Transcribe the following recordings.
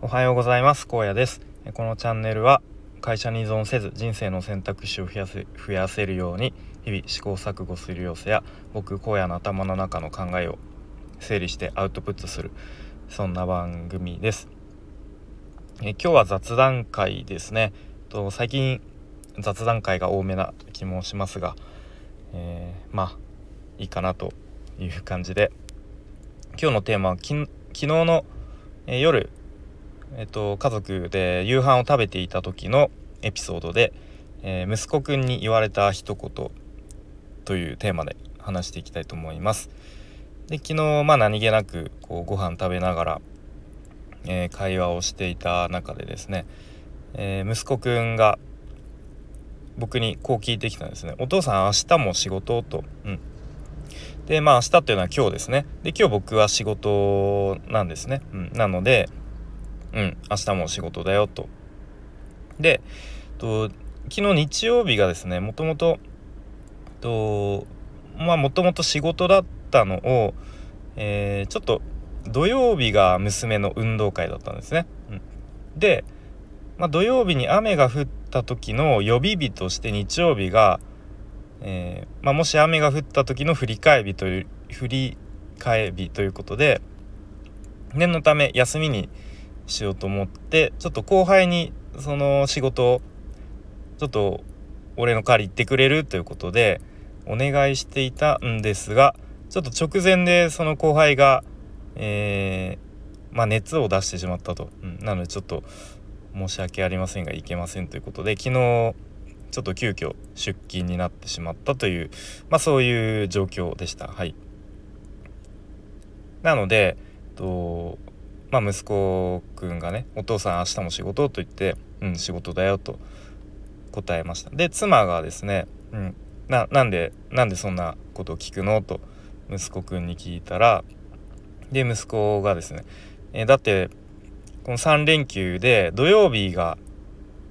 おはようございます。荒野です。このチャンネルは会社に依存せず人生の選択肢を増やせ増やせるように日々試行錯誤する様子や僕荒野の頭の中の考えを整理してアウトプットするそんな番組です。え今日は雑談会ですね。と最近雑談会が多めな気もしますが、えー、まあいいかなという感じで今日のテーマは昨日の、え、夜えっと、家族で夕飯を食べていた時のエピソードで、えー、息子くんに言われた一言というテーマで話していきたいと思います。で昨日、まあ、何気なくこうご飯食べながら、えー、会話をしていた中でですね、えー、息子くんが僕にこう聞いてきたんですね「お父さん明日も仕事?」と。うんでまあ明日っていうのは今日ですね。で今日僕は仕事なんですね。うん、なのでうん明日も仕事だよと。でと昨日日曜日がですねもともととまあもともと仕事だったのを、えー、ちょっと土曜日が娘の運動会だったんですね。うん、で、まあ、土曜日に雨が降った時の予備日として日曜日が、えー、まあ、もし雨が降った時の振り替え日という振り替え日ということで念のため休みにしようと思ってちょっと後輩にその仕事ちょっと俺の代わり行ってくれるということでお願いしていたんですがちょっと直前でその後輩が、えー、まあ、熱を出してしまったと、うん、なのでちょっと申し訳ありませんがいけませんということで昨日ちょっと急遽出勤になってしまったという、まあ、そういう状況でした。はい、なのでえっとまあ、息子くんがね「お父さん明日も仕事?」と言って「うん仕事だよ」と答えましたで妻がですね「うん、ななんでなんでそんなことを聞くの?」と息子くんに聞いたらで息子がですね「えだってこの3連休で土曜日が、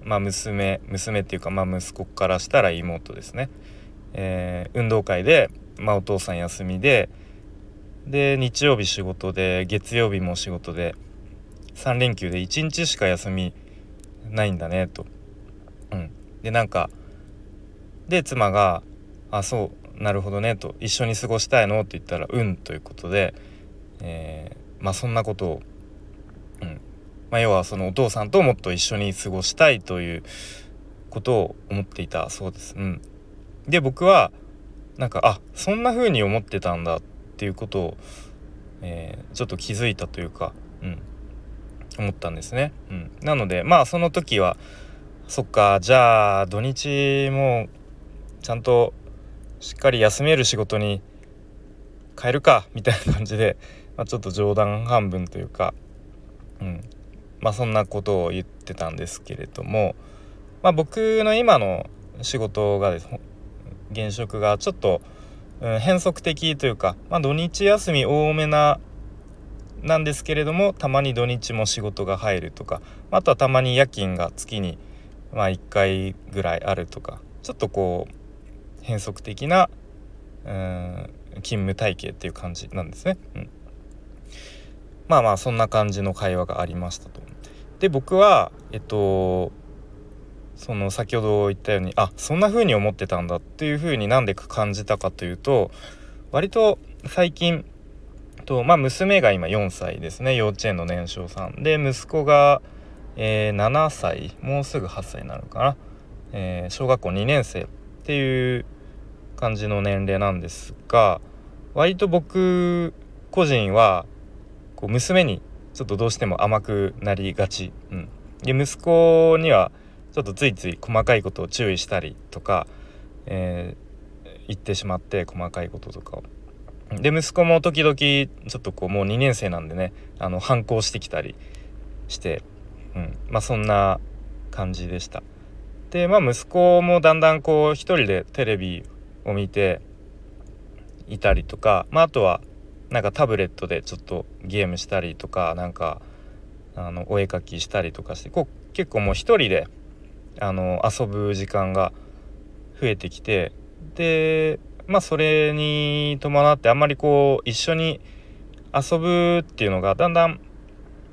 まあ、娘娘っていうか、まあ、息子からしたら妹ですね、えー、運動会で、まあ、お父さん休みでで日曜日仕事で月曜日も仕事で3連休で1日しか休みないんだねと。うん、でなんかで妻が「あそうなるほどね」と「一緒に過ごしたいの?」って言ったら「うん」ということで、えー、まあそんなことを、うんまあ、要はそのお父さんともっと一緒に過ごしたいということを思っていたそうです。うん、で僕はなんかあそんな風に思ってたんだってっていうことを、えー、ちょっと気づいたというか、うん、思ったんですね。うん、なのでまあその時はそっかじゃあ土日もちゃんとしっかり休める仕事に変えるかみたいな感じで、まあ、ちょっと冗談半分というか、うん、まあそんなことを言ってたんですけれども、まあ、僕の今の仕事がです現職がちょっとうん、変則的というか、まあ、土日休み多めななんですけれどもたまに土日も仕事が入るとかあとはたまに夜勤が月に、まあ、1回ぐらいあるとかちょっとこう変則的なうん勤務体系っていう感じなんですね。うん、まあまあそんな感じの会話がありましたと。で僕はえっとその先ほど言ったようにあそんな風に思ってたんだっていう風になんで感じたかというと割と最近とまあ娘が今4歳ですね幼稚園の年少さん。で息子が、えー、7歳もうすぐ8歳になるかな、えー、小学校2年生っていう感じの年齢なんですが割と僕個人はこう娘にちょっとどうしても甘くなりがち、うん、で息子にはちょっとついつい細かいことを注意したりとか、えー、言ってしまって細かいこととかを。で息子も時々ちょっとこうもう2年生なんでねあの反抗してきたりして、うん、まあそんな感じでした。でまあ息子もだんだんこう一人でテレビを見ていたりとか、まあ、あとはなんかタブレットでちょっとゲームしたりとかなんかあのお絵かきしたりとかしてこう結構もう一人であの遊ぶ時間が増えてきてでまあそれに伴ってあんまりこう一緒に遊ぶっていうのがだんだん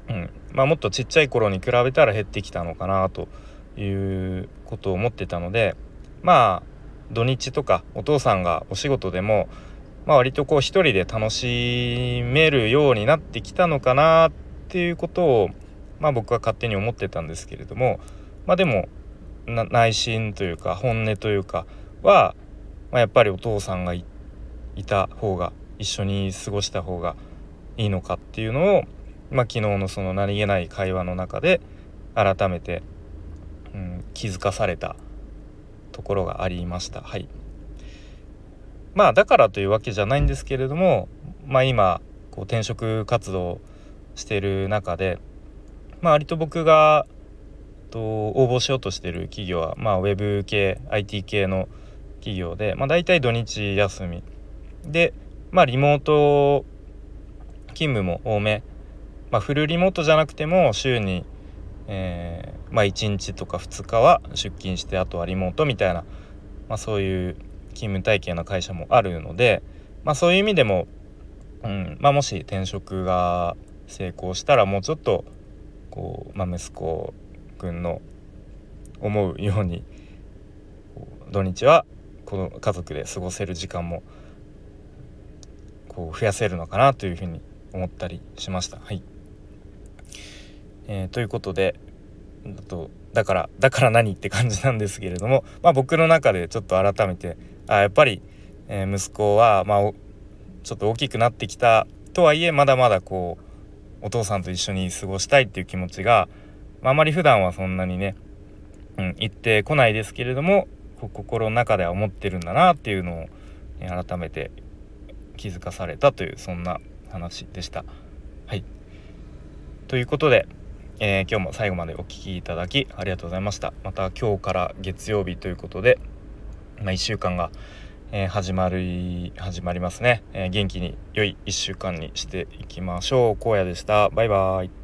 うんまあ、もっとちっちゃい頃に比べたら減ってきたのかなということを思ってたのでまあ土日とかお父さんがお仕事でも、まあ、割とこう一人で楽しめるようになってきたのかなっていうことを、まあ、僕は勝手に思ってたんですけれども、まあ、でも内心というか本音というかは、まあ、やっぱりお父さんがいた方が一緒に過ごした方がいいのかっていうのを、まあ、昨日のその何気ない会話の中で改めて、うん、気づかされたところがありました。はいまあだからというわけじゃないんですけれども、まあ、今こう転職活動してる中で、まあ、割と僕がと応募しようとしてる企業は、まあ、ウェブ系 IT 系の企業で、まあ、大体土日休み。で、まあ、リモート勤務も多め、まあ、フルリモートじゃなくても週に、えー、まあ、1日とか2日は出勤してあとはリモートみたいな、ま、そういう勤務体系の会社もあるので、ま、そういう意味でも、うんま、もし転職が成功したらもうちょっとこう、ま、息子くんの思うように土日はこの家族で過ごせる時間もこう増やせるのかなというふうに思ったりしました。はいえー、ということでだとだからだから何って感じなんですけれども、まあ、僕の中でちょっと改めてあやっぱり、えー、息子は、まあ、ちょっと大きくなってきたとはいえまだまだこうお父さんと一緒に過ごしたいっていう気持ちが、まあ、まり普段はそんなにね、うん、言ってこないですけれども心の中では思ってるんだなっていうのを、えー、改めて気づかされたというそんな話でした。はい。ということで、えー、今日も最後までお聴きいただきありがとうございました。また今日から月曜日ということで、まあ、1週間が、えー、始まり始まりますね、えー、元気に良い1週間にしていきましょう。荒野でした。バイバーイ。